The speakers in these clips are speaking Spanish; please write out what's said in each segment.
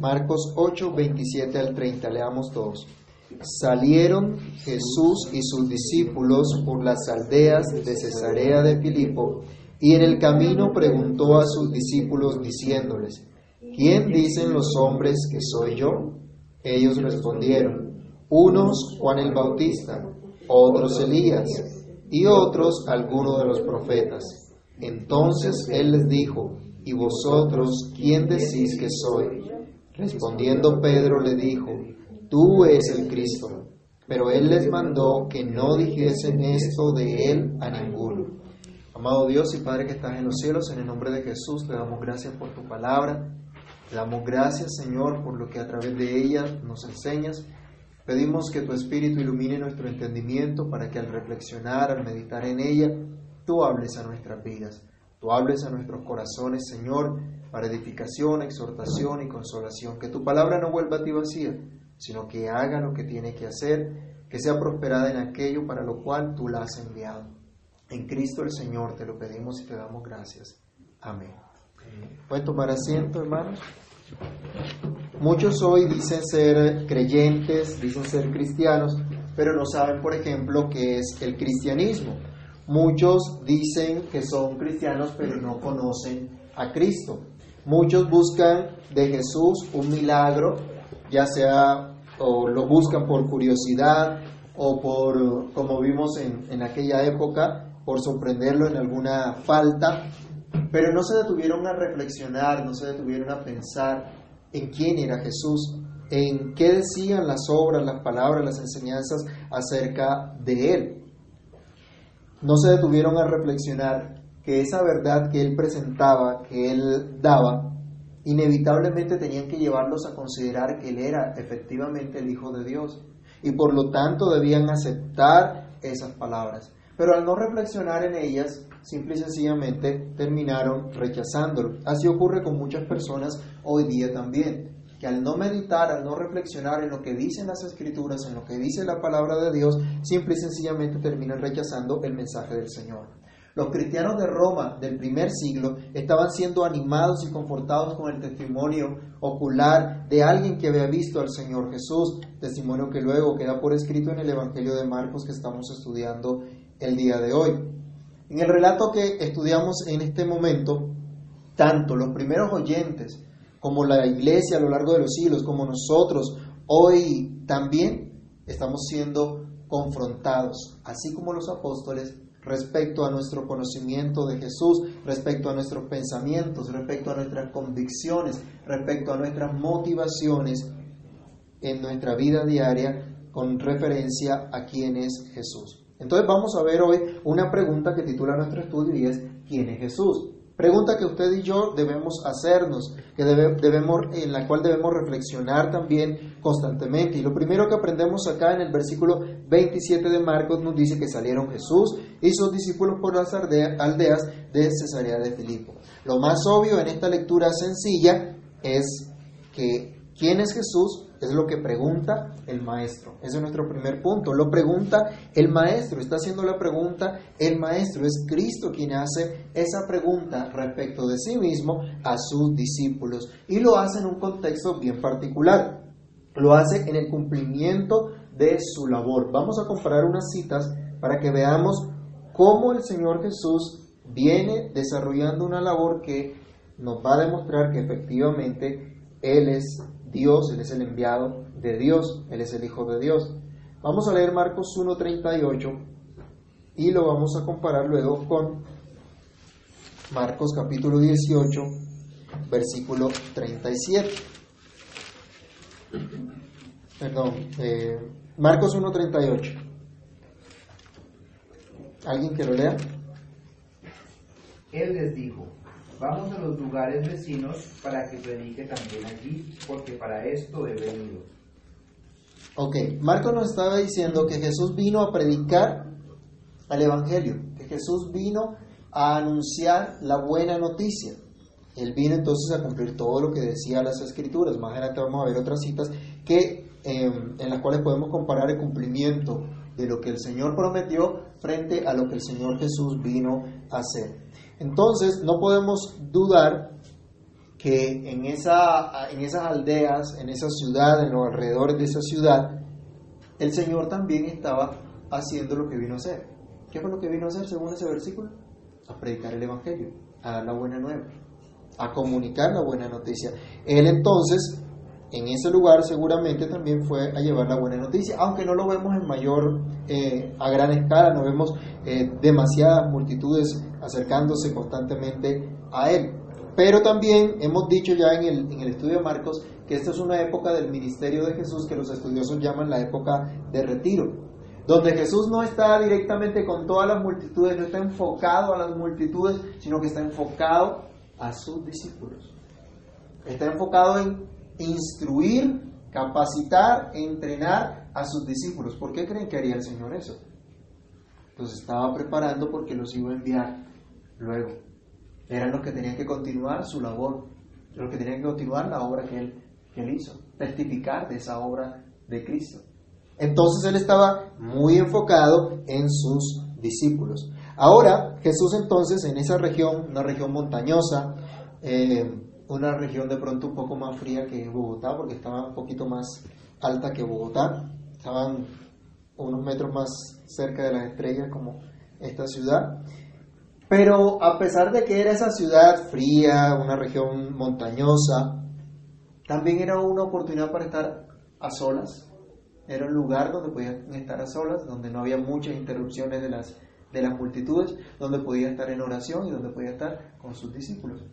Marcos 8, 27 al 30, leamos todos. Salieron Jesús y sus discípulos por las aldeas de Cesarea de Filipo, y en el camino preguntó a sus discípulos diciéndoles, ¿quién dicen los hombres que soy yo? Ellos respondieron, unos Juan el Bautista, otros Elías, y otros alguno de los profetas. Entonces él les dijo, ¿y vosotros quién decís que soy? Respondiendo Pedro le dijo, tú eres el Cristo. Pero él les mandó que no dijesen esto de él a ninguno. Amado Dios y Padre que estás en los cielos, en el nombre de Jesús te damos gracias por tu palabra. Te damos gracias, Señor, por lo que a través de ella nos enseñas. Pedimos que tu Espíritu ilumine nuestro entendimiento para que al reflexionar, al meditar en ella, tú hables a nuestras vidas, tú hables a nuestros corazones, Señor, para edificación, exhortación y consolación. Que tu palabra no vuelva a ti vacía, sino que haga lo que tiene que hacer, que sea prosperada en aquello para lo cual tú la has enviado. En Cristo el Señor te lo pedimos y te damos gracias. Amén. ¿Pueden tomar asiento, hermanos? Muchos hoy dicen ser creyentes, dicen ser cristianos, pero no saben, por ejemplo, qué es el cristianismo. Muchos dicen que son cristianos, pero no conocen a Cristo. Muchos buscan de Jesús un milagro, ya sea o lo buscan por curiosidad o por, como vimos en, en aquella época, por sorprenderlo en alguna falta, pero no se detuvieron a reflexionar, no se detuvieron a pensar en quién era Jesús, en qué decían las obras, las palabras, las enseñanzas acerca de Él. No se detuvieron a reflexionar que esa verdad que Él presentaba, que Él daba, inevitablemente tenían que llevarlos a considerar que Él era efectivamente el Hijo de Dios y por lo tanto debían aceptar esas palabras. Pero al no reflexionar en ellas, simple y sencillamente terminaron rechazándolo. Así ocurre con muchas personas hoy día también, que al no meditar, al no reflexionar en lo que dicen las escrituras, en lo que dice la palabra de Dios, simple y sencillamente terminan rechazando el mensaje del Señor. Los cristianos de Roma del primer siglo estaban siendo animados y confortados con el testimonio ocular de alguien que había visto al Señor Jesús, testimonio que luego queda por escrito en el Evangelio de Marcos que estamos estudiando el día de hoy. En el relato que estudiamos en este momento, tanto los primeros oyentes como la iglesia a lo largo de los siglos, como nosotros hoy también estamos siendo confrontados, así como los apóstoles, respecto a nuestro conocimiento de Jesús, respecto a nuestros pensamientos, respecto a nuestras convicciones, respecto a nuestras motivaciones en nuestra vida diaria con referencia a quién es Jesús. Entonces vamos a ver hoy una pregunta que titula nuestro estudio y es ¿quién es Jesús? Pregunta que usted y yo debemos hacernos, que debemos, en la cual debemos reflexionar también constantemente. Y lo primero que aprendemos acá en el versículo 27 de Marcos nos dice que salieron Jesús y sus discípulos por las aldeas de Cesarea de Filipo. Lo más obvio en esta lectura sencilla es que ¿quién es Jesús? Es lo que pregunta el maestro. Ese es nuestro primer punto. Lo pregunta el maestro. Está haciendo la pregunta el maestro. Es Cristo quien hace esa pregunta respecto de sí mismo a sus discípulos. Y lo hace en un contexto bien particular. Lo hace en el cumplimiento de su labor. Vamos a comparar unas citas para que veamos cómo el Señor Jesús viene desarrollando una labor que nos va a demostrar que efectivamente Él es Dios, Él es el enviado de Dios, Él es el Hijo de Dios. Vamos a leer Marcos 1.38 y lo vamos a comparar luego con Marcos capítulo 18, versículo 37. Perdón, eh, Marcos 1.38. ¿Alguien que lo lea? Él les dijo, Vamos a los lugares vecinos para que predique también allí, porque para esto he venido. Ok, Marco nos estaba diciendo que Jesús vino a predicar al Evangelio, que Jesús vino a anunciar la buena noticia. Él vino entonces a cumplir todo lo que decía las Escrituras. Más adelante vamos a ver otras citas que, em, en las cuales podemos comparar el cumplimiento de lo que el Señor prometió frente a lo que el Señor Jesús vino a hacer. Entonces, no podemos dudar que en, esa, en esas aldeas, en esa ciudad, en los alrededores de esa ciudad, el Señor también estaba haciendo lo que vino a hacer. ¿Qué fue lo que vino a hacer según ese versículo? A predicar el Evangelio, a dar la buena nueva, a comunicar la buena noticia. Él entonces, en ese lugar seguramente también fue a llevar la buena noticia, aunque no lo vemos en mayor, eh, a gran escala, no vemos eh, demasiadas multitudes acercándose constantemente a Él. Pero también hemos dicho ya en el, en el estudio de Marcos que esta es una época del ministerio de Jesús que los estudiosos llaman la época de retiro, donde Jesús no está directamente con todas las multitudes, no está enfocado a las multitudes, sino que está enfocado a sus discípulos. Está enfocado en instruir, capacitar, entrenar a sus discípulos. ¿Por qué creen que haría el Señor eso? Los estaba preparando porque los iba a enviar luego. Eran los que tenían que continuar su labor, los que tenían que continuar la obra que él, que él hizo, testificar de esa obra de Cristo. Entonces él estaba muy enfocado en sus discípulos. Ahora Jesús entonces en esa región, una región montañosa, eh, una región de pronto un poco más fría que Bogotá, porque estaba un poquito más alta que Bogotá, estaban unos metros más cerca de las estrellas como esta ciudad. Pero a pesar de que era esa ciudad fría, una región montañosa, también era una oportunidad para estar a solas. Era un lugar donde podían estar a solas, donde no había muchas interrupciones de las, de las multitudes, donde podía estar en oración y donde podía estar con sus discípulos.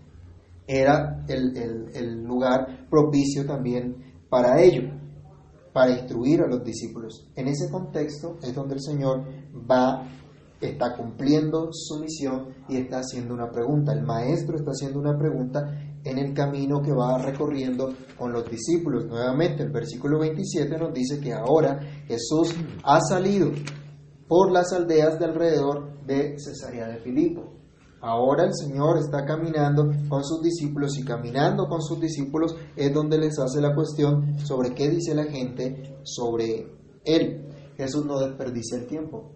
Era el, el lugar propicio también para ello, para instruir a los discípulos. En ese contexto es donde el Señor va está cumpliendo su misión y está haciendo una pregunta. El maestro está haciendo una pregunta en el camino que va recorriendo con los discípulos. Nuevamente, el versículo 27 nos dice que ahora Jesús ha salido por las aldeas de alrededor de Cesarea de Filipo. Ahora el Señor está caminando con sus discípulos y caminando con sus discípulos es donde les hace la cuestión sobre qué dice la gente sobre Él. Jesús no desperdicia el tiempo.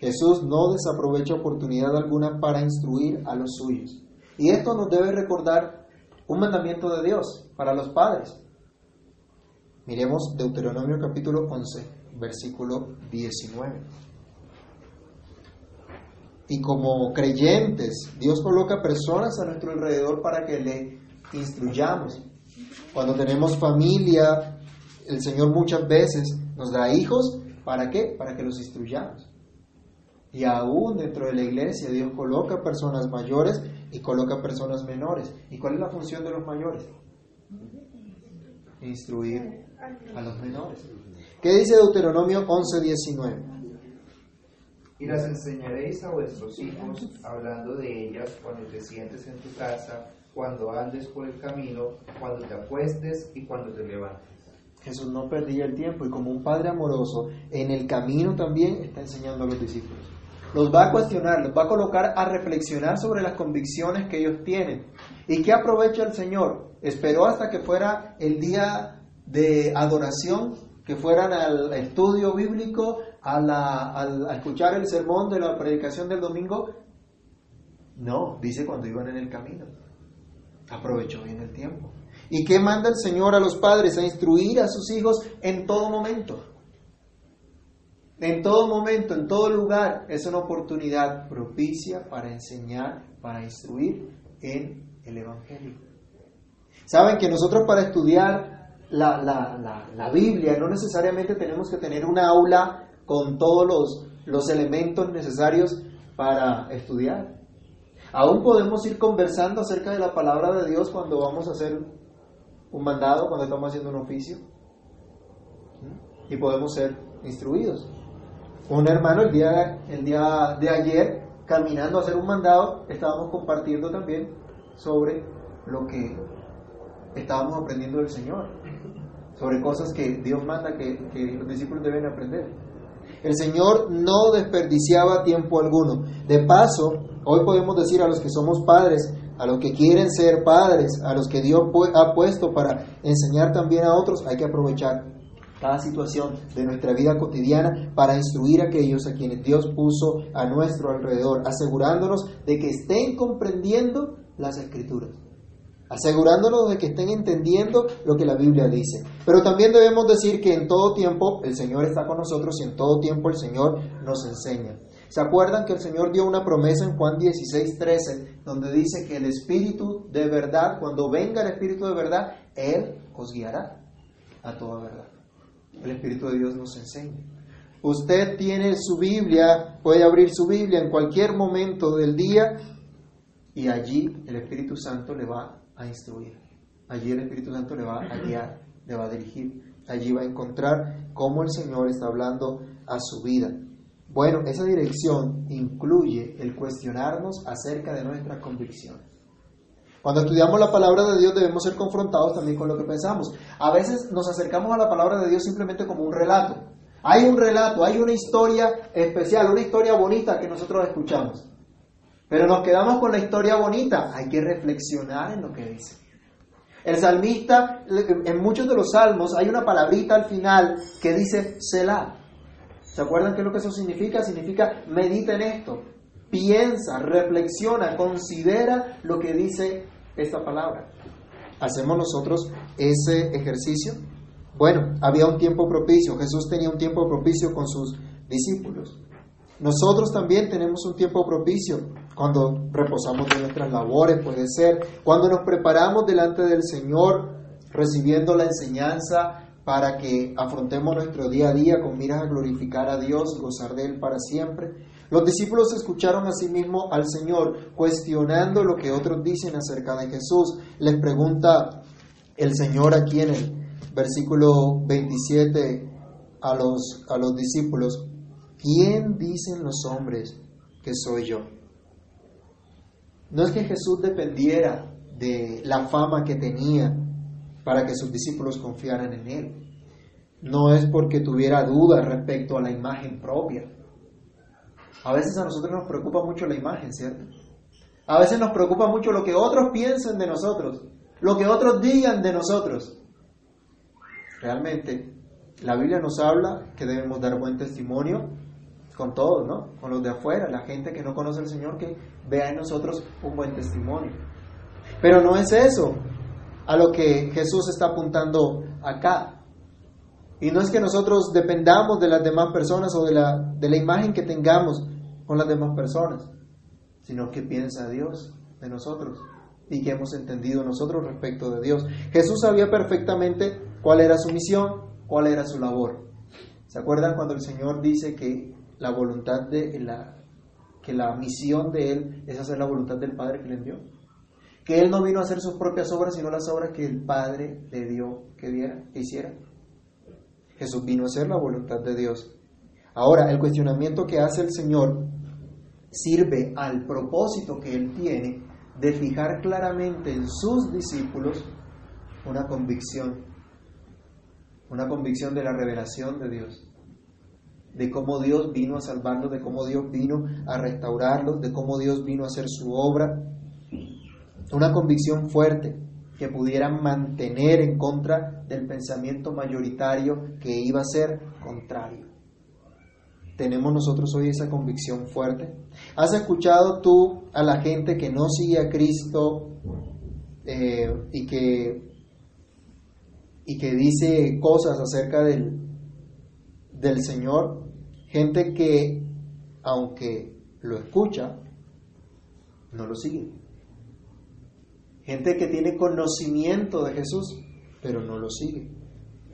Jesús no desaprovecha oportunidad alguna para instruir a los suyos. Y esto nos debe recordar un mandamiento de Dios para los padres. Miremos Deuteronomio capítulo 11, versículo 19. Y como creyentes, Dios coloca personas a nuestro alrededor para que le instruyamos. Cuando tenemos familia, el Señor muchas veces nos da hijos, ¿para qué? Para que los instruyamos. Y aún dentro de la iglesia Dios coloca personas mayores y coloca personas menores. ¿Y cuál es la función de los mayores? Instruir a los menores. ¿Qué dice Deuteronomio 11:19? Y las enseñaréis a vuestros hijos, hablando de ellas cuando te sientes en tu casa, cuando andes por el camino, cuando te acuestes y cuando te levantes. Jesús no perdía el tiempo y como un padre amoroso, en el camino también está enseñando a los discípulos los va a cuestionar, los va a colocar a reflexionar sobre las convicciones que ellos tienen. ¿Y qué aprovecha el Señor? Esperó hasta que fuera el día de adoración, que fueran al estudio bíblico, a, la, escuchar el sermón de la predicación del domingo. No, dice cuando iban en el camino. Aprovechó bien el tiempo. ¿Y qué manda el Señor a los padres? A instruir a sus hijos en todo momento. En todo momento, en todo lugar, es una oportunidad propicia para enseñar, para instruir en el Evangelio. Saben que nosotros para estudiar la, la, Biblia no necesariamente tenemos que tener un aula con todos los, los elementos necesarios para estudiar. Aún podemos ir conversando acerca de la palabra de Dios cuando vamos a hacer un mandado, cuando estamos haciendo un oficio. Y podemos ser instruidos. Un hermano el día, el día de ayer, caminando a hacer un mandado, estábamos compartiendo también sobre lo que estábamos aprendiendo del Señor, sobre cosas que Dios manda que, que los discípulos deben aprender. El Señor no desperdiciaba tiempo alguno. De paso, hoy podemos decir a los que somos padres, a los que quieren ser padres, a los que Dios ha puesto para enseñar también a otros, hay que aprovechar cada situación de nuestra vida cotidiana para instruir a aquellos a quienes Dios puso a nuestro alrededor, asegurándonos de que estén comprendiendo las escrituras. asegurándonos de que estén entendiendo lo que la Biblia dice. Pero también debemos decir que en todo tiempo el Señor está con nosotros y en todo tiempo el Señor nos enseña. ¿Se acuerdan que el Señor dio una promesa en Juan 16, 13, donde dice que el Espíritu de verdad, cuando venga el Espíritu de verdad, Él os guiará a toda verdad? El Espíritu de Dios nos enseña. Usted tiene su Biblia, puede abrir su Biblia en cualquier momento del día y allí el Espíritu Santo le va a instruir. Allí el Espíritu Santo le va a guiar, le va a dirigir. Allí va a encontrar cómo el Señor está hablando a su vida. Bueno, esa dirección incluye el cuestionarnos acerca de nuestras convicciones. Cuando estudiamos la palabra de Dios debemos ser confrontados también con lo que pensamos. A veces nos acercamos a la palabra de Dios simplemente como un relato. Hay un relato, hay una historia especial, una historia bonita que nosotros escuchamos. Pero nos quedamos con la historia bonita. Hay que reflexionar en lo que dice. El salmista, en muchos de los salmos, hay una palabrita al final que dice Selah. ¿Se acuerdan qué es lo que eso significa? Significa medita en esto, piensa, reflexiona, considera lo que dice esta palabra. ¿Hacemos nosotros ese ejercicio? Bueno, había un tiempo propicio, Jesús tenía un tiempo propicio con sus discípulos. Nosotros también tenemos un tiempo propicio cuando reposamos de nuestras labores, puede ser, cuando nos preparamos delante del Señor, recibiendo la enseñanza para que afrontemos nuestro día a día con miras a glorificar a Dios gozar de Él para siempre. Los discípulos escucharon a sí mismo al Señor cuestionando lo que otros dicen acerca de Jesús. Les pregunta el Señor aquí en el versículo 27 a los, a los discípulos, ¿quién dicen los hombres que soy yo? No es que Jesús dependiera de la fama que tenía para que sus discípulos confiaran en Él. No es porque tuviera dudas respecto a la imagen propia. A veces a nosotros nos preocupa mucho la imagen, ¿cierto? A veces nos preocupa mucho lo que otros piensen de nosotros, lo que otros digan de nosotros. Realmente, la Biblia nos habla que debemos dar buen testimonio con todos, ¿no? Con los de afuera, la gente que no conoce al Señor, que vea en nosotros un buen testimonio. Pero no es eso a lo que Jesús está apuntando acá. Y no es que nosotros dependamos de las demás personas o de la, de la imagen que tengamos con las demás personas, sino que piensa Dios de nosotros y que hemos entendido nosotros respecto de Dios. Jesús sabía perfectamente cuál era su misión, cuál era su labor. ¿Se acuerdan cuando el Señor dice que la voluntad de la que la misión de él es hacer la voluntad del Padre que le envió? Que él no vino a hacer sus propias obras, sino las obras que el Padre le dio que diera, que hiciera. Jesús vino a hacer la voluntad de Dios. Ahora, el cuestionamiento que hace el Señor sirve al propósito que Él tiene de fijar claramente en sus discípulos una convicción, una convicción de la revelación de Dios, de cómo Dios vino a salvarlos, de cómo Dios vino a restaurarlos, de cómo Dios vino a hacer su obra, una convicción fuerte que pudieran mantener en contra del pensamiento mayoritario que iba a ser contrario. ¿Tenemos nosotros hoy esa convicción fuerte? ¿Has escuchado tú a la gente que no sigue a Cristo eh, y, que, y que dice cosas acerca del, del Señor? Gente que, aunque lo escucha, no lo sigue. Gente que tiene conocimiento de Jesús, pero no lo sigue.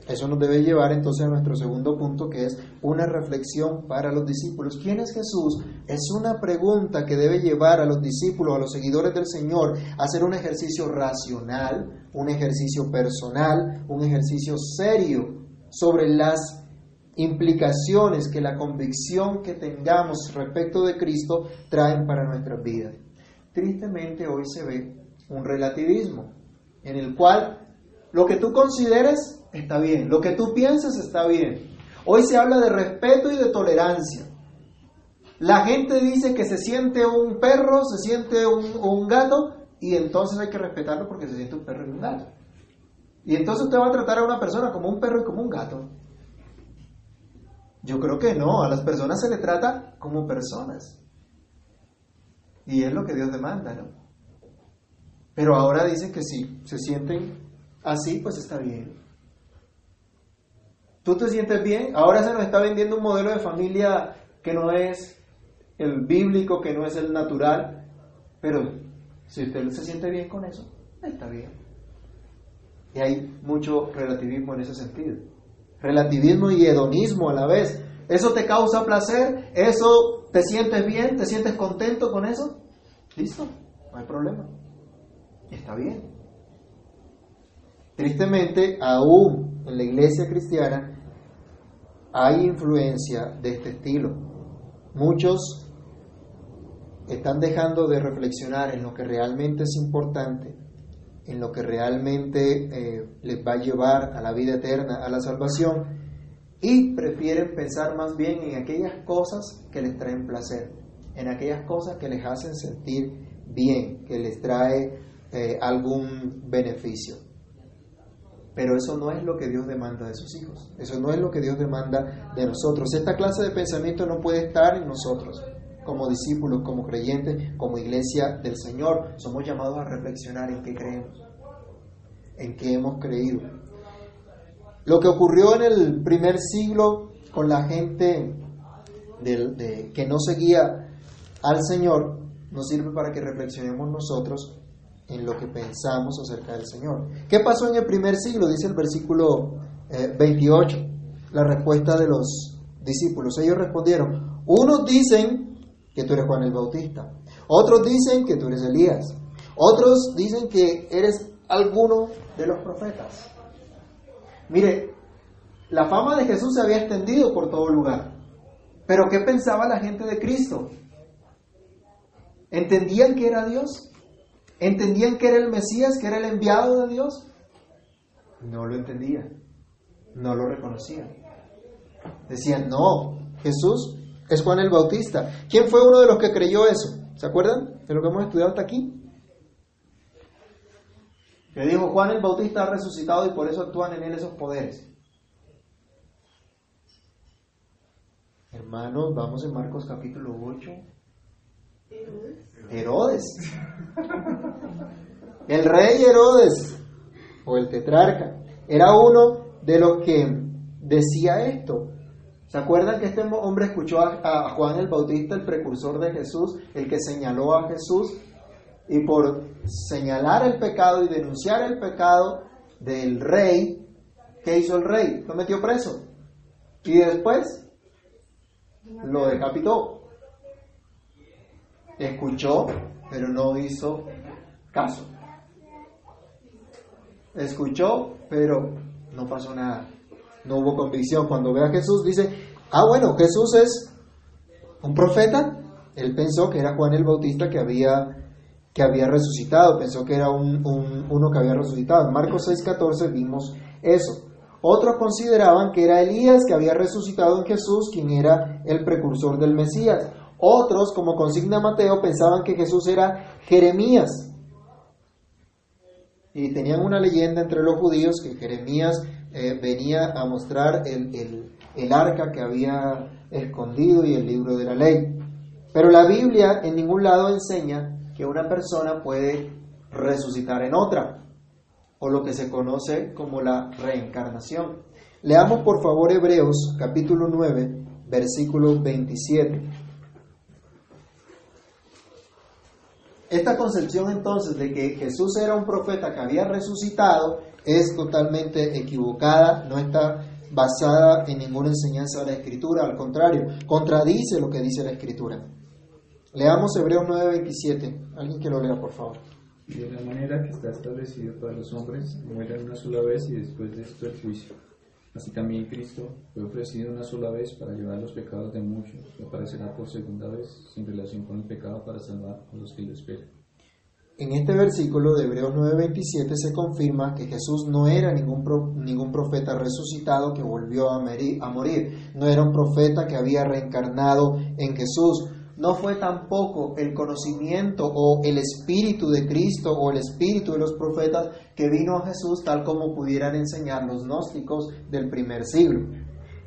Eso nos debe llevar entonces a nuestro segundo punto, que es una reflexión para los discípulos. ¿Quién es Jesús? Es una pregunta que debe llevar a los discípulos, a los seguidores del Señor, a hacer un ejercicio racional, un ejercicio personal, un ejercicio serio sobre las implicaciones que la convicción que tengamos respecto de Cristo traen para nuestras vidas. Tristemente hoy se ve un relativismo, en el cual lo que tú consideres está bien, lo que tú pienses está bien. Hoy se habla de respeto y de tolerancia. La gente dice que se siente un perro, se siente un, gato, y entonces hay que respetarlo porque se siente un perro y un gato. Y entonces usted va a tratar a una persona como un perro y como un gato. Yo creo que no, a las personas se le trata como personas. Y es lo que Dios demanda, ¿no? Pero ahora dicen que si se sienten así, pues está bien. ¿Tú te sientes bien? Ahora se nos está vendiendo un modelo de familia que no es el bíblico, que no es el natural, pero si usted se siente bien con eso, está bien. Y hay mucho relativismo en ese sentido. Relativismo y hedonismo a la vez. ¿Eso te causa placer? ¿Eso te sientes bien? ¿Te sientes contento con eso? Listo, no hay problema. Está bien. Tristemente, aún en la iglesia cristiana hay influencia de este estilo. Muchos están dejando de reflexionar en lo que realmente es importante, en lo que realmente eh, les va a llevar a la vida eterna, a la salvación, y prefieren pensar más bien en aquellas cosas que les traen placer, en aquellas cosas que les hacen sentir bien, que les trae eh, algún beneficio. Pero eso no es lo que Dios demanda de sus hijos, eso no es lo que Dios demanda de nosotros. Esta clase de pensamiento no puede estar en nosotros como discípulos, como creyentes, como iglesia del Señor. Somos llamados a reflexionar en qué creemos, en qué hemos creído. Lo que ocurrió en el primer siglo con la gente de, que no seguía al Señor nos sirve para que reflexionemos nosotros en lo que pensamos acerca del Señor. ¿Qué pasó en el primer siglo? Dice el versículo 28, eh, la respuesta de los discípulos. Ellos respondieron, unos dicen que tú eres Juan el Bautista, otros dicen que tú eres Elías, otros dicen que eres alguno de los profetas. Mire, la fama de Jesús se había extendido por todo lugar. Pero ¿qué pensaba la gente de Cristo? ¿Entendían que era Dios? ¿Entendían que era el Mesías, que era el enviado de Dios? No lo entendían, no lo reconocían. Decían, no, Jesús es Juan el Bautista. ¿Quién fue uno de los que creyó eso? ¿Se acuerdan de lo que hemos estudiado hasta aquí? Que dijo, Juan el Bautista ha resucitado y por eso actúan en él esos poderes. Hermanos, vamos en Marcos capítulo 8. Herodes. El rey Herodes, o el tetrarca, era uno de los que decía esto. ¿Se acuerdan que este hombre escuchó a, Juan el Bautista, el precursor de Jesús, el que señaló a Jesús? Y por señalar el pecado y denunciar el pecado del rey, ¿qué hizo el rey? Lo metió preso. Y después lo decapitó. Escuchó, pero no hizo caso. Escuchó, pero no pasó nada. No hubo convicción. Cuando ve a Jesús dice, ah, bueno, Jesús es un profeta. Él pensó que era Juan el Bautista que había, que había resucitado, pensó que era un, uno que había resucitado. En Marcos 6:14 vimos eso. Otros consideraban que era Elías que había resucitado en Jesús, quien era el precursor del Mesías. Otros, como consigna Mateo, pensaban que Jesús era Jeremías. Y tenían una leyenda entre los judíos que Jeremías eh, venía a mostrar el, el arca que había escondido y el libro de la ley. Pero la Biblia en ningún lado enseña que una persona puede resucitar en otra o lo que se conoce como la reencarnación. Leamos por favor Hebreos capítulo 9, versículo 27. Esta concepción entonces de que Jesús era un profeta que había resucitado es totalmente equivocada, no está basada en ninguna enseñanza de la Escritura, al contrario, contradice lo que dice la Escritura. Leamos Hebreos 27. Alguien que lo lea, por favor. De la manera que está establecido para los hombres, mueren una sola vez y después de esto el juicio. Así también Cristo fue ofrecido una sola vez para llevar los pecados de muchos. Y aparecerá por segunda vez sin relación con el pecado para salvar a los que lo esperan. En este versículo de Hebreos 9:27 se confirma que Jesús no era ningún, ningún profeta resucitado que volvió a morir, no era un profeta que había reencarnado en Jesús, no fue tampoco el conocimiento o el espíritu de Cristo o el espíritu de los profetas que vino a Jesús tal como pudieran enseñar los gnósticos del primer siglo.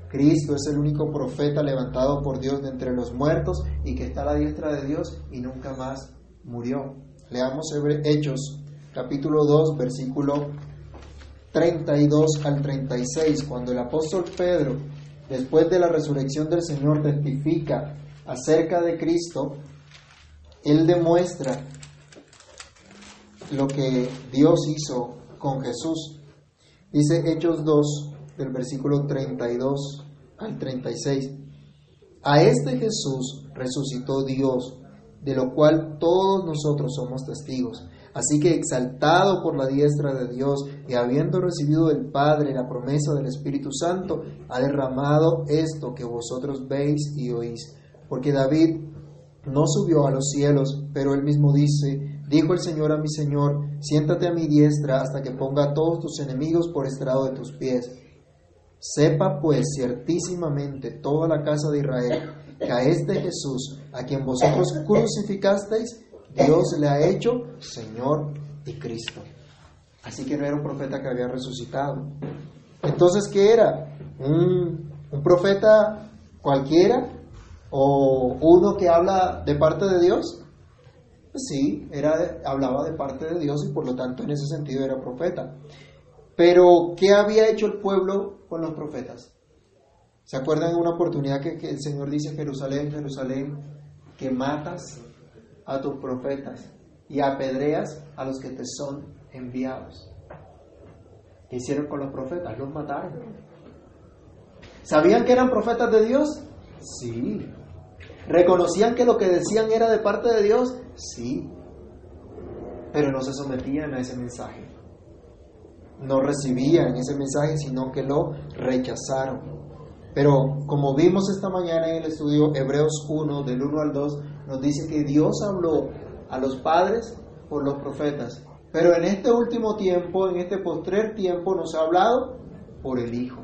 Cristo es el único profeta levantado por Dios de entre los muertos y que está a la diestra de Dios y nunca más murió. Leamos Hechos capítulo 2, versículo 32 al 36, cuando el apóstol Pedro, después de la resurrección del Señor, testifica acerca de Cristo, él demuestra lo que Dios hizo con Jesús. Dice Hechos 2, del versículo 32 al 36. A este Jesús resucitó Dios, de lo cual todos nosotros somos testigos. Así que exaltado por la diestra de Dios y habiendo recibido del Padre la promesa del Espíritu Santo, ha derramado esto que vosotros veis y oís. Porque David no subió a los cielos, pero él mismo dice, dijo el Señor a mi Señor, siéntate a mi diestra hasta que ponga a todos tus enemigos por estrado de tus pies. Sepa pues ciertísimamente toda la casa de Israel que a este Jesús, a quien vosotros crucificasteis, Dios le ha hecho Señor y Cristo. Así que no era un profeta que había resucitado. Entonces, ¿qué era? ¿Un, un profeta cualquiera? ¿O uno que habla de parte de Dios? Pues sí, era, hablaba de parte de Dios y por lo tanto en ese sentido era profeta. Pero, ¿qué había hecho el pueblo con los profetas? ¿Se acuerdan de una oportunidad que, que el Señor dice, Jerusalén, Jerusalén, que matas a tus profetas y apedreas a los que te son enviados. ¿Qué hicieron con los profetas? Los mataron. ¿Sabían que eran profetas de Dios? Sí. ¿Reconocían que lo que decían era de parte de Dios? Sí. Pero no se sometían a ese mensaje. No recibían ese mensaje, sino que lo rechazaron. Pero como vimos esta mañana en el estudio Hebreos 1, del 1 al 2, nos dice que Dios habló a los padres por los profetas. Pero en este último tiempo, en este postrer tiempo, nos ha hablado por el Hijo,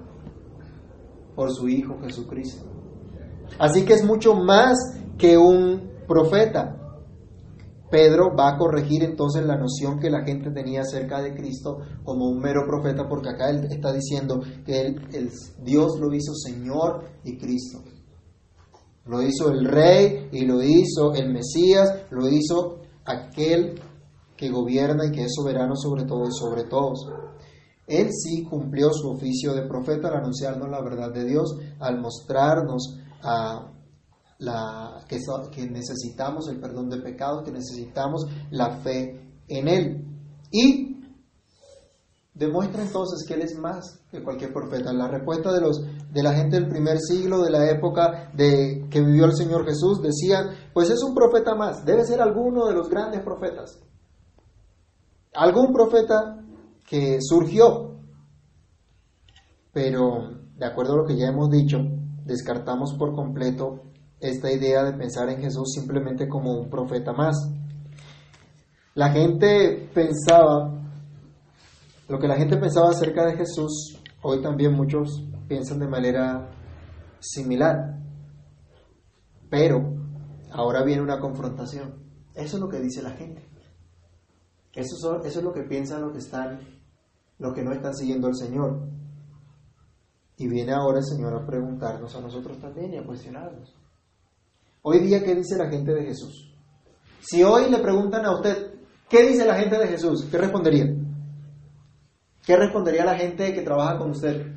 por su Hijo Jesucristo. Así que es mucho más que un profeta. Pedro va a corregir entonces la noción que la gente tenía acerca de Cristo como un mero profeta, porque acá él está diciendo que él, Dios lo hizo Señor y Cristo. Lo hizo el Rey y lo hizo el Mesías, lo hizo aquel que gobierna y que es soberano sobre todo y sobre todos. Él sí cumplió su oficio de profeta al anunciarnos la verdad de Dios, al mostrarnos que, necesitamos el perdón de pecados, que necesitamos la fe en Él. Y demuestra entonces que Él es más que cualquier profeta. La respuesta de, los, de la gente del primer siglo, de la época de, que vivió el Señor Jesús, decían, pues es un profeta más, debe ser alguno de los grandes profetas. Algún profeta que surgió. Pero, de acuerdo a lo que ya hemos dicho, descartamos por completo esta idea de pensar en Jesús simplemente como un profeta más. La gente pensaba, lo que la gente pensaba acerca de Jesús, hoy también muchos piensan de manera similar. Pero ahora viene una confrontación. Eso es lo que dice la gente. Eso, eso es lo que piensan los que están, los que no están siguiendo al Señor. Y viene ahora el Señor a preguntarnos a nosotros también y a cuestionarnos. Hoy día, ¿qué dice la gente de Jesús? Si hoy le preguntan a usted, ¿qué dice la gente de Jesús? ¿Qué respondería? ¿Qué respondería la gente que trabaja con usted?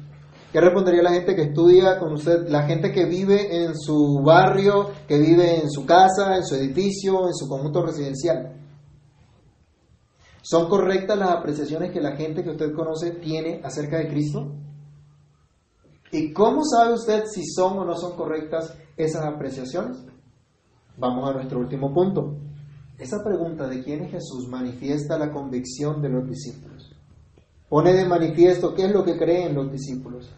¿Qué respondería la gente que estudia con usted? La gente que vive en su barrio, que vive en su casa, en su edificio, en su conjunto residencial. ¿Son correctas las apreciaciones que la gente que usted conoce tiene acerca de Cristo? ¿Y cómo sabe usted si son o no son correctas esas apreciaciones? Vamos a nuestro último punto. Esa pregunta de quién es Jesús manifiesta la convicción de los discípulos. Pone de manifiesto qué es lo que creen los discípulos.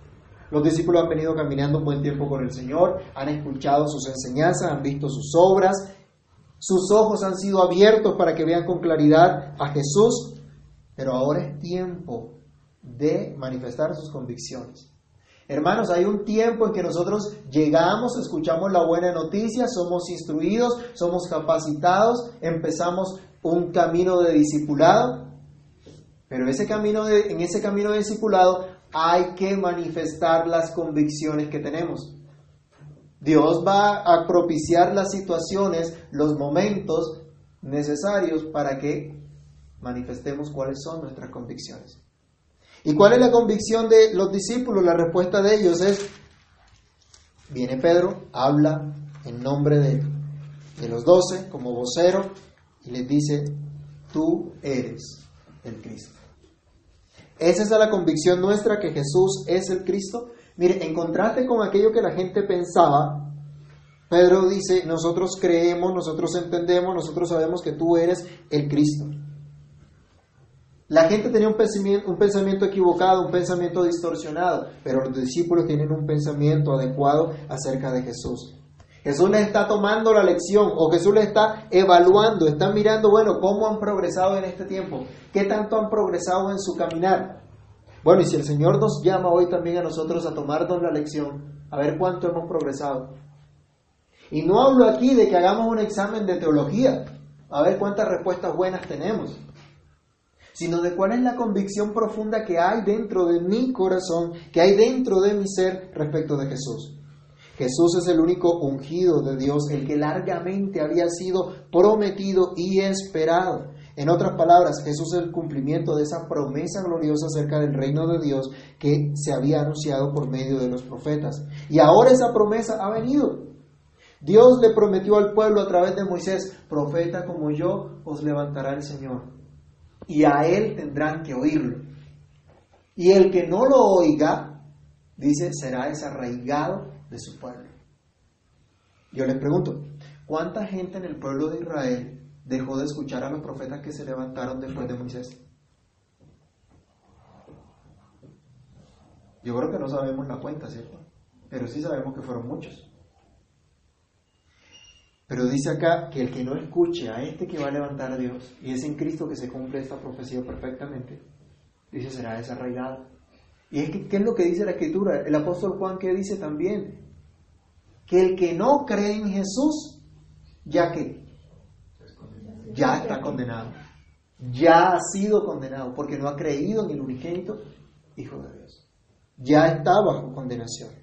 Los discípulos han venido caminando un buen tiempo con el Señor, han escuchado sus enseñanzas, han visto sus obras, sus ojos han sido abiertos para que vean con claridad a Jesús, pero ahora es tiempo de manifestar sus convicciones. Hermanos, hay un tiempo en que nosotros llegamos, escuchamos la buena noticia, somos instruidos, somos capacitados, empezamos un camino de discipulado, pero ese camino en ese camino de discipulado hay que manifestar las convicciones que tenemos. Dios va a propiciar las situaciones, los momentos necesarios para que manifestemos cuáles son nuestras convicciones. ¿Y cuál es la convicción de los discípulos? La respuesta de ellos es, viene Pedro, habla en nombre de, de los doce como vocero y les dice, tú eres el Cristo. ¿Esa es la convicción nuestra que Jesús es el Cristo? Mire, en contraste con aquello que la gente pensaba, Pedro dice, nosotros creemos, nosotros entendemos, nosotros sabemos que tú eres el Cristo. La gente tenía un pensamiento, equivocado, un pensamiento distorsionado, pero los discípulos tienen un pensamiento adecuado acerca de Jesús. Jesús les está tomando la lección o Jesús les está evaluando, están mirando, bueno, cómo han progresado en este tiempo, qué tanto han progresado en su caminar. Bueno, y si el Señor nos llama hoy también a nosotros a tomarnos la lección, a ver cuánto hemos progresado. Y no hablo aquí de que hagamos un examen de teología, a ver cuántas respuestas buenas tenemos, sino de cuál es la convicción profunda que hay dentro de mi corazón, que hay dentro de mi ser respecto de Jesús. Jesús es el único ungido de Dios, el que largamente había sido prometido y esperado. En otras palabras, Jesús es el cumplimiento de esa promesa gloriosa acerca del reino de Dios que se había anunciado por medio de los profetas. Y ahora esa promesa ha venido. Dios le prometió al pueblo a través de Moisés, profeta como yo os levantará el Señor. Y a él tendrán que oírlo. Y el que no lo oiga, dice, será desarraigado de su pueblo. Yo les pregunto, ¿cuánta gente en el pueblo de Israel dejó de escuchar a los profetas que se levantaron después de Moisés? Yo creo que no sabemos la cuenta, ¿cierto? Pero sí sabemos que fueron muchos. Pero dice acá que el que no escuche a este que va a levantar a Dios, y es en Cristo que se cumple esta profecía perfectamente, dice será desarraigado. Y es que, ¿qué es lo que dice la Escritura? El apóstol Juan que dice también que el que no cree en Jesús, ya que ya está condenado, ya ha sido condenado porque no ha creído en el unigénito Hijo de Dios. Ya está bajo condenación.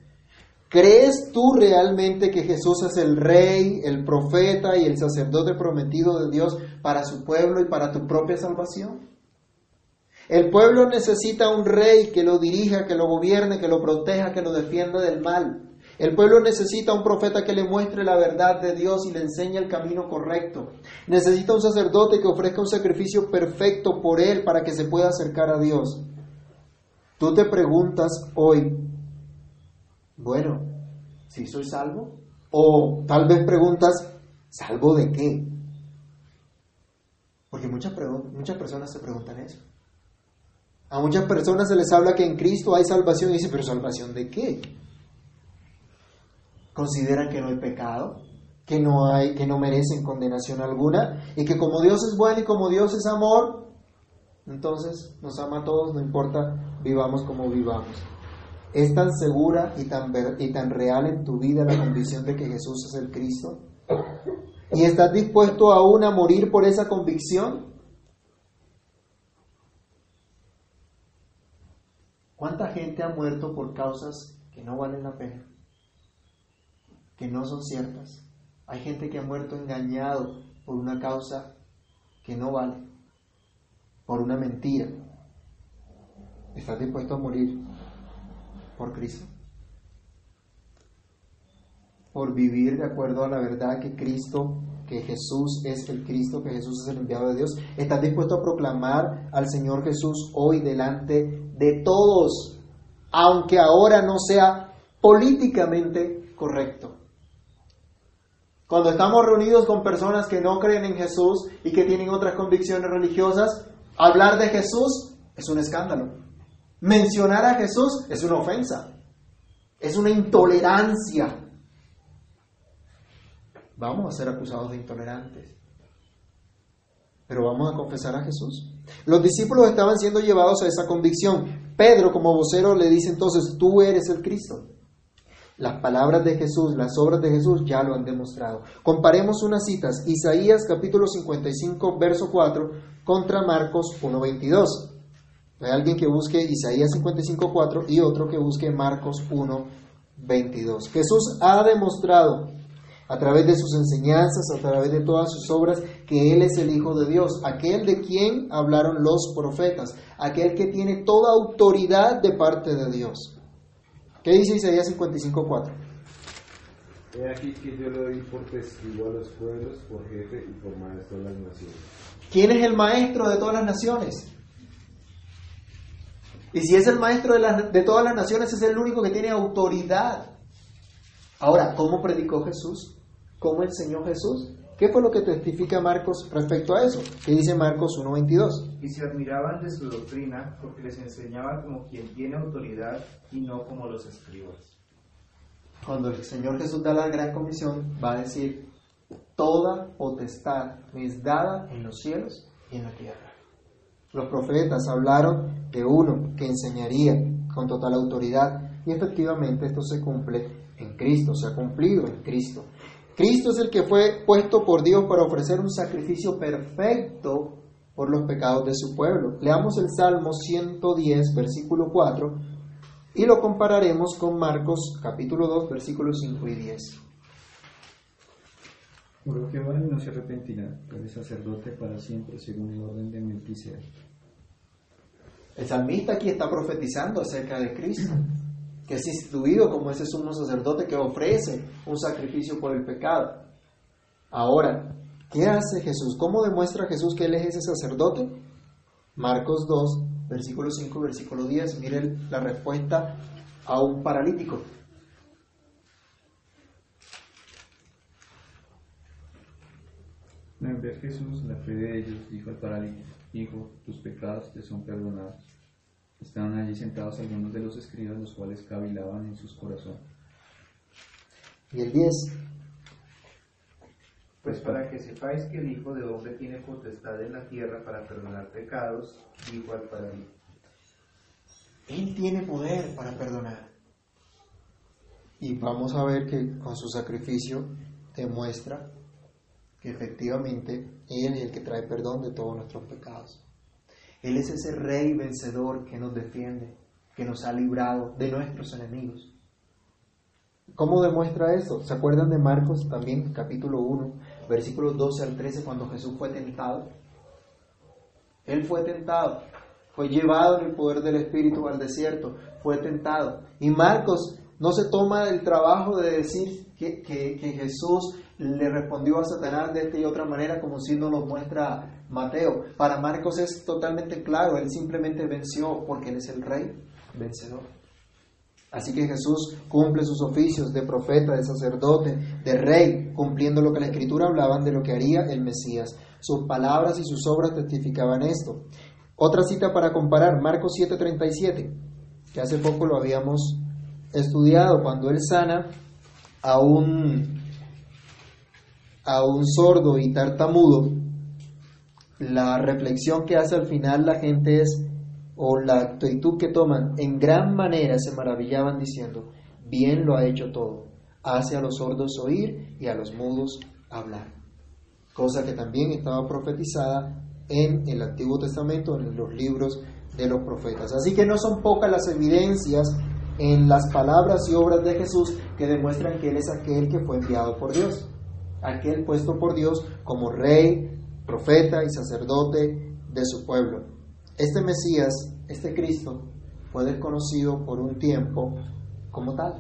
¿Crees tú realmente que Jesús es el rey, el profeta y el sacerdote prometido de Dios para su pueblo y para tu propia salvación? El pueblo necesita un rey que lo dirija, que lo gobierne, que lo proteja, que lo defienda del mal. El pueblo necesita un profeta que le muestre la verdad de Dios y le enseñe el camino correcto. Necesita un sacerdote que ofrezca un sacrificio perfecto por él para que se pueda acercar a Dios. Tú te preguntas hoy, bueno, ¿si soy salvo? O tal vez preguntas, ¿salvo de qué? Porque muchas, muchas personas se preguntan eso. A muchas personas se les habla que en Cristo hay salvación y dicen, pero salvación de qué? Consideran que no hay pecado, que no hay, que no merecen condenación alguna, y que como Dios es bueno y como Dios es amor, entonces nos ama a todos, no importa vivamos como vivamos. ¿Es tan segura y tan, y tan real en tu vida la convicción de que Jesús es el Cristo? ¿Y estás dispuesto aún a morir por esa convicción? ¿Cuánta gente ha muerto por causas que no valen la pena? Que no son ciertas. Hay gente que ha muerto engañado por una causa que no vale, por una mentira. ¿Estás dispuesto a morir por Cristo? Por vivir de acuerdo a la verdad que Cristo, que Jesús es el Cristo, que Jesús es el enviado de Dios. ¿Estás dispuesto a proclamar al Señor Jesús hoy delante de todos, aunque ahora no sea políticamente correcto. Cuando estamos reunidos con personas que no creen en Jesús y que tienen otras convicciones religiosas, hablar de Jesús es un escándalo. Mencionar a Jesús es una ofensa. Es una intolerancia. Vamos a ser acusados de intolerantes. Pero vamos a confesar a Jesús. Los discípulos estaban siendo llevados a esa convicción. Pedro, como vocero, le dice entonces, tú eres el Cristo. Las palabras de Jesús, las obras de Jesús ya lo han demostrado. Comparemos unas citas. Isaías capítulo 55, verso 4 contra Marcos 1.22. Hay alguien que busque Isaías 55, 4 y otro que busque Marcos 1.22. Jesús ha demostrado a través de sus enseñanzas, a través de todas sus obras, que Él es el Hijo de Dios, aquel de quien hablaron los profetas, aquel que tiene toda autoridad de parte de Dios. ¿Qué dice Isaías 55.4? He aquí que yo le doy por testigo a los pueblos, por jefe y por maestro de las naciones. ¿Quién es el maestro de todas las naciones? Y si es el maestro de, las- de todas las naciones, es el único que tiene autoridad. Ahora, ¿cómo predicó Jesús? ¿Cómo enseñó Jesús? ¿Qué fue lo que testifica Marcos respecto a eso? ¿Qué dice Marcos 1.22? Y se admiraban de su doctrina porque les enseñaba como quien tiene autoridad y no como los escribas. Cuando el Señor Jesús da la gran comisión, va a decir, toda potestad me es dada en los cielos y en la tierra. Los profetas hablaron de uno que enseñaría con total autoridad y efectivamente esto se cumple en Cristo, se ha cumplido en Cristo. Cristo es el que fue puesto por Dios para ofrecer un sacrificio perfecto por los pecados de su pueblo. Leamos el Salmo 110, versículo 4, y lo compararemos con Marcos capítulo 2, versículos 5 y 10. Juró Jehová y no se arrepentirá, eres sacerdote para siempre según el orden de Melquisedec. El salmista aquí está profetizando acerca de Cristo, que es instituido como ese sumo sacerdote que ofrece un sacrificio por el pecado. Ahora, ¿qué hace Jesús? ¿Cómo demuestra Jesús que Él es ese sacerdote? Marcos 2, versículo 5 y versículo 10. Miren la respuesta a un paralítico. No en ver Jesús la fe de ellos, dijo al paralítico, Hijo, tus pecados te son perdonados. Estaban allí sentados algunos de los escribas, los cuales cavilaban en sus corazones. Y el 10. Pues para que sepáis que el Hijo de Hombre tiene potestad en la tierra para perdonar pecados, dijo al paralítico. Él tiene poder para perdonar. Y vamos a ver que con su sacrificio demuestra que efectivamente Él es el que trae perdón de todos nuestros pecados. Él es ese rey vencedor que nos defiende, que nos ha librado de nuestros enemigos. ¿Cómo demuestra eso? ¿Se acuerdan de Marcos también, capítulo 1, versículos 12 al 13, cuando Jesús fue tentado? Él fue tentado, fue llevado en el poder del Espíritu al desierto, fue tentado. Y Marcos no se toma el trabajo de decir que, que- que Jesús le respondió a Satanás de esta y otra manera como si nos lo muestra Mateo. Para Marcos es totalmente claro, él simplemente venció porque él es el rey vencedor. Así que Jesús cumple sus oficios de profeta, de sacerdote, de rey, cumpliendo lo que la escritura hablaban de lo que haría el Mesías. Sus palabras y sus obras testificaban esto. Otra cita para comparar, Marcos 7:37, que hace poco lo habíamos estudiado, cuando él sana a un, a un sordo y tartamudo, la reflexión que hace al final la gente es, o la actitud que toman, en gran manera se maravillaban diciendo, bien lo ha hecho todo, hace a los sordos oír y a los mudos hablar. Cosa que también estaba profetizada en el Antiguo Testamento, en los libros de los profetas. Así que no son pocas las evidencias en las palabras y obras de Jesús que demuestran que Él es aquel que fue enviado por Dios, aquel puesto por Dios como rey, profeta y sacerdote de su pueblo. Este Mesías, este Cristo, fue desconocido por un tiempo como tal.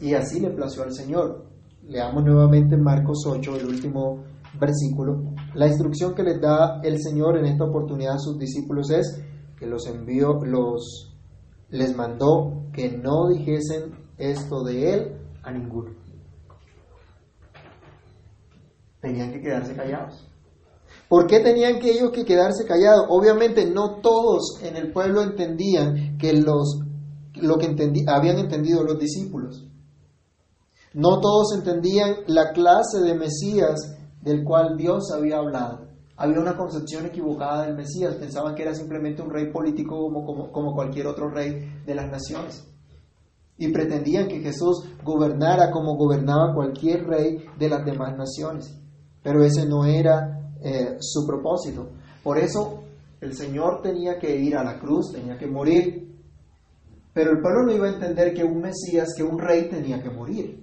Y así le plació al Señor. Leamos nuevamente Marcos 8, el último versículo. La instrucción que les da el Señor en esta oportunidad a sus discípulos es que los envió, los les mandó que no dijesen esto de él a ninguno. Tenían que quedarse callados. ¿Por qué tenían que ellos que quedarse callados? Obviamente no todos en el pueblo entendían que los lo que entendi- habían entendido los discípulos. No todos entendían la clase de Mesías del cual Dios había hablado. Había una concepción equivocada del Mesías. Pensaban que era simplemente un rey político como, como, como cualquier otro rey de las naciones. Y pretendían que Jesús gobernara como gobernaba cualquier rey de las demás naciones. Pero ese no era eh, su propósito. Por eso el Señor tenía que ir a la cruz, tenía que morir. Pero el pueblo no iba a entender que un Mesías, que un rey tenía que morir.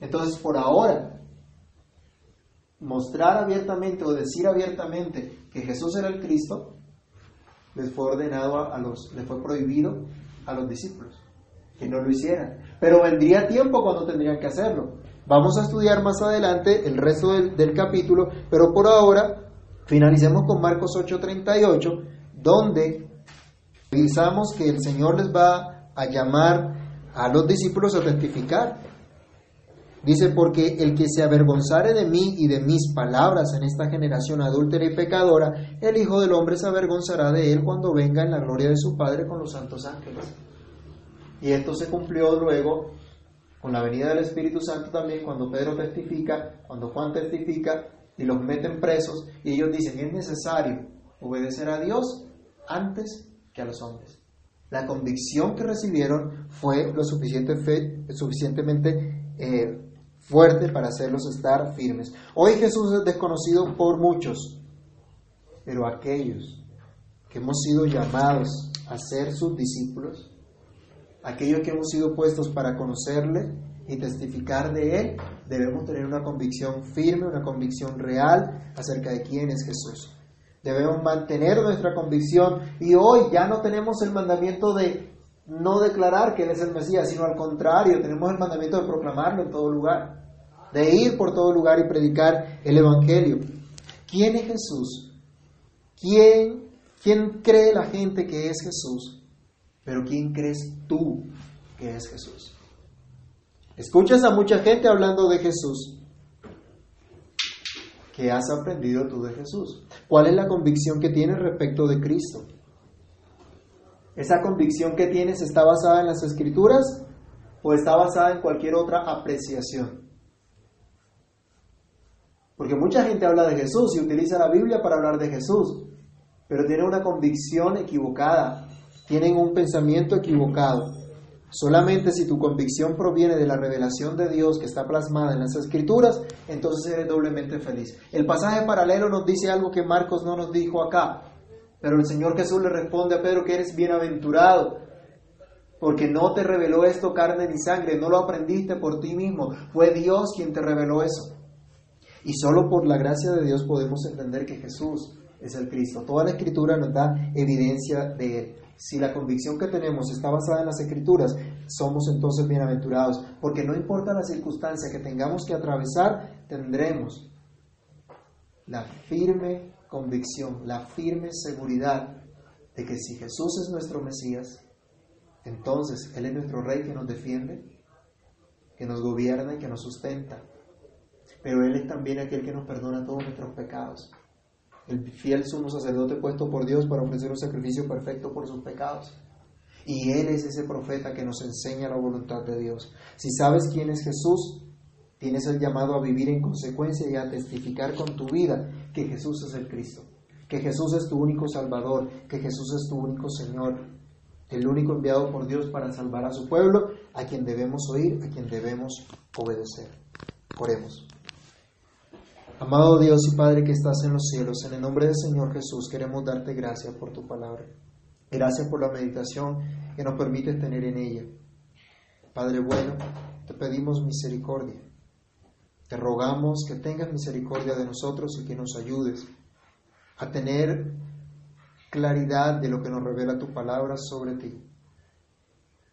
Entonces, por ahora, mostrar abiertamente o decir abiertamente que Jesús era el Cristo, les fue ordenado a los, les fue prohibido a los discípulos que no lo hicieran. Pero vendría tiempo cuando tendrían que hacerlo. Vamos a estudiar más adelante el resto del, del capítulo, pero por ahora finalicemos con Marcos 8:38, donde revisamos que el Señor les va a llamar a los discípulos a testificar. Dice, porque el que se avergonzare de mí y de mis palabras en esta generación adúltera y pecadora, el Hijo del Hombre se avergonzará de él cuando venga en la gloria de su Padre con los santos ángeles. Y esto se cumplió luego con la venida del Espíritu Santo también, cuando Pedro testifica, cuando Juan testifica y los meten presos, y ellos dicen, es necesario obedecer a Dios antes que a los hombres. La convicción que recibieron fue lo suficiente suficientemente eh, fuerte para hacerlos estar firmes. Hoy Jesús es desconocido por muchos, pero aquellos que hemos sido llamados a ser sus discípulos, aquellos que hemos sido puestos para conocerle y testificar de él, debemos tener una convicción firme, una convicción real acerca de quién es Jesús. Debemos mantener nuestra convicción y hoy ya no tenemos el mandamiento de no declarar que Él es el Mesías, sino al contrario, tenemos el mandamiento de proclamarlo en todo lugar, de ir por todo lugar y predicar el Evangelio. ¿Quién es Jesús? ¿Quién, quién cree la gente que es Jesús? Pero ¿quién crees tú que es Jesús? Escuchas a mucha gente hablando de Jesús. ¿Qué has aprendido tú de Jesús? ¿Cuál es la convicción que tienes respecto de Cristo? ¿Esa convicción que tienes está basada en las escrituras o está basada en cualquier otra apreciación? Porque mucha gente habla de Jesús y utiliza la Biblia para hablar de Jesús, pero tiene una convicción equivocada, tienen un pensamiento equivocado. Solamente si tu convicción proviene de la revelación de Dios que está plasmada en las escrituras, entonces eres doblemente feliz. El pasaje paralelo nos dice algo que Marcos no nos dijo acá, pero el Señor Jesús le responde a Pedro que eres bienaventurado, porque no te reveló esto carne ni sangre, no lo aprendiste por ti mismo, fue Dios quien te reveló eso. Y solo por la gracia de Dios podemos entender que Jesús es el Cristo. Toda la escritura nos da evidencia de Él. Si la convicción que tenemos está basada en las escrituras, somos entonces bienaventurados, porque no importa la circunstancia que tengamos que atravesar, tendremos la firme convicción, la firme seguridad de que si Jesús es nuestro Mesías, entonces Él es nuestro Rey que nos defiende, que nos gobierna y que nos sustenta. Pero Él es también aquel que nos perdona todos nuestros pecados. El fiel sumo sacerdote puesto por Dios para ofrecer un sacrificio perfecto por sus pecados. Y Él es ese profeta que nos enseña la voluntad de Dios. Si sabes quién es Jesús, tienes el llamado a vivir en consecuencia y a testificar con tu vida que Jesús es el Cristo, que Jesús es tu único Salvador, que Jesús es tu único Señor, el único enviado por Dios para salvar a su pueblo, a quien debemos oír, a quien debemos obedecer. Oremos. Amado Dios y Padre que estás en los cielos, en el nombre del Señor Jesús queremos darte gracias por tu palabra. Gracias por la meditación que nos permite tener en ella. Padre bueno, te pedimos misericordia. Te rogamos que tengas misericordia de nosotros y que nos ayudes a tener claridad de lo que nos revela tu palabra sobre ti.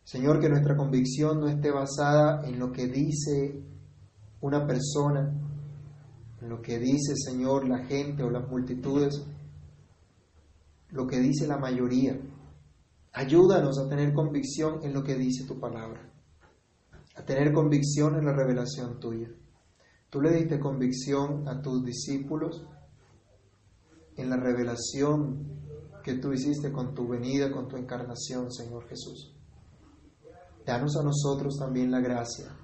Señor, que nuestra convicción no esté basada en lo que dice una persona, lo que dice, Señor, la gente o las multitudes, lo que dice la mayoría. Ayúdanos a tener convicción en lo que dice tu palabra, a tener convicción en la revelación tuya. Tú le diste convicción a tus discípulos en la revelación que tú hiciste con tu venida, con tu encarnación, Señor Jesús. Danos a nosotros también la gracia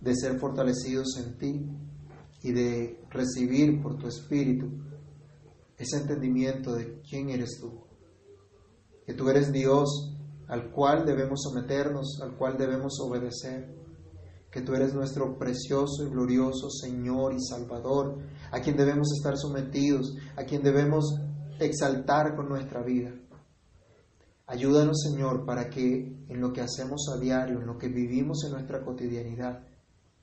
de ser fortalecidos en ti y de recibir por tu Espíritu ese entendimiento de quién eres tú, que tú eres Dios al cual debemos someternos, al cual debemos obedecer, que tú eres nuestro precioso y glorioso Señor y Salvador, a quien debemos estar sometidos, a quien debemos exaltar con nuestra vida. Ayúdanos, Señor, para que en lo que hacemos a diario, en lo que vivimos en nuestra cotidianidad,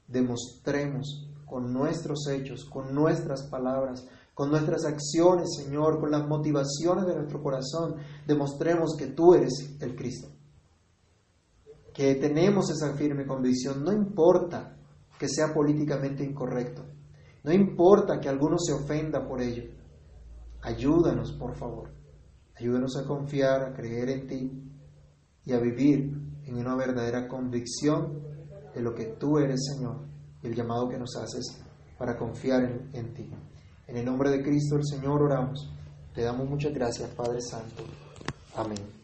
demostremos con nuestros hechos, con nuestras palabras, con nuestras acciones, Señor, con las motivaciones de nuestro corazón, demostremos que tú eres el Cristo. Que tenemos esa firme convicción, no importa que sea políticamente incorrecto, no importa que alguno se ofenda por ello. Ayúdanos, por favor. Ayúdanos a confiar, a creer en ti y a vivir en una verdadera convicción de lo que tú eres, Señor, y el llamado que nos haces para confiar en, en ti. En el nombre de Cristo el Señor oramos. Te damos muchas gracias, Padre Santo. Amén.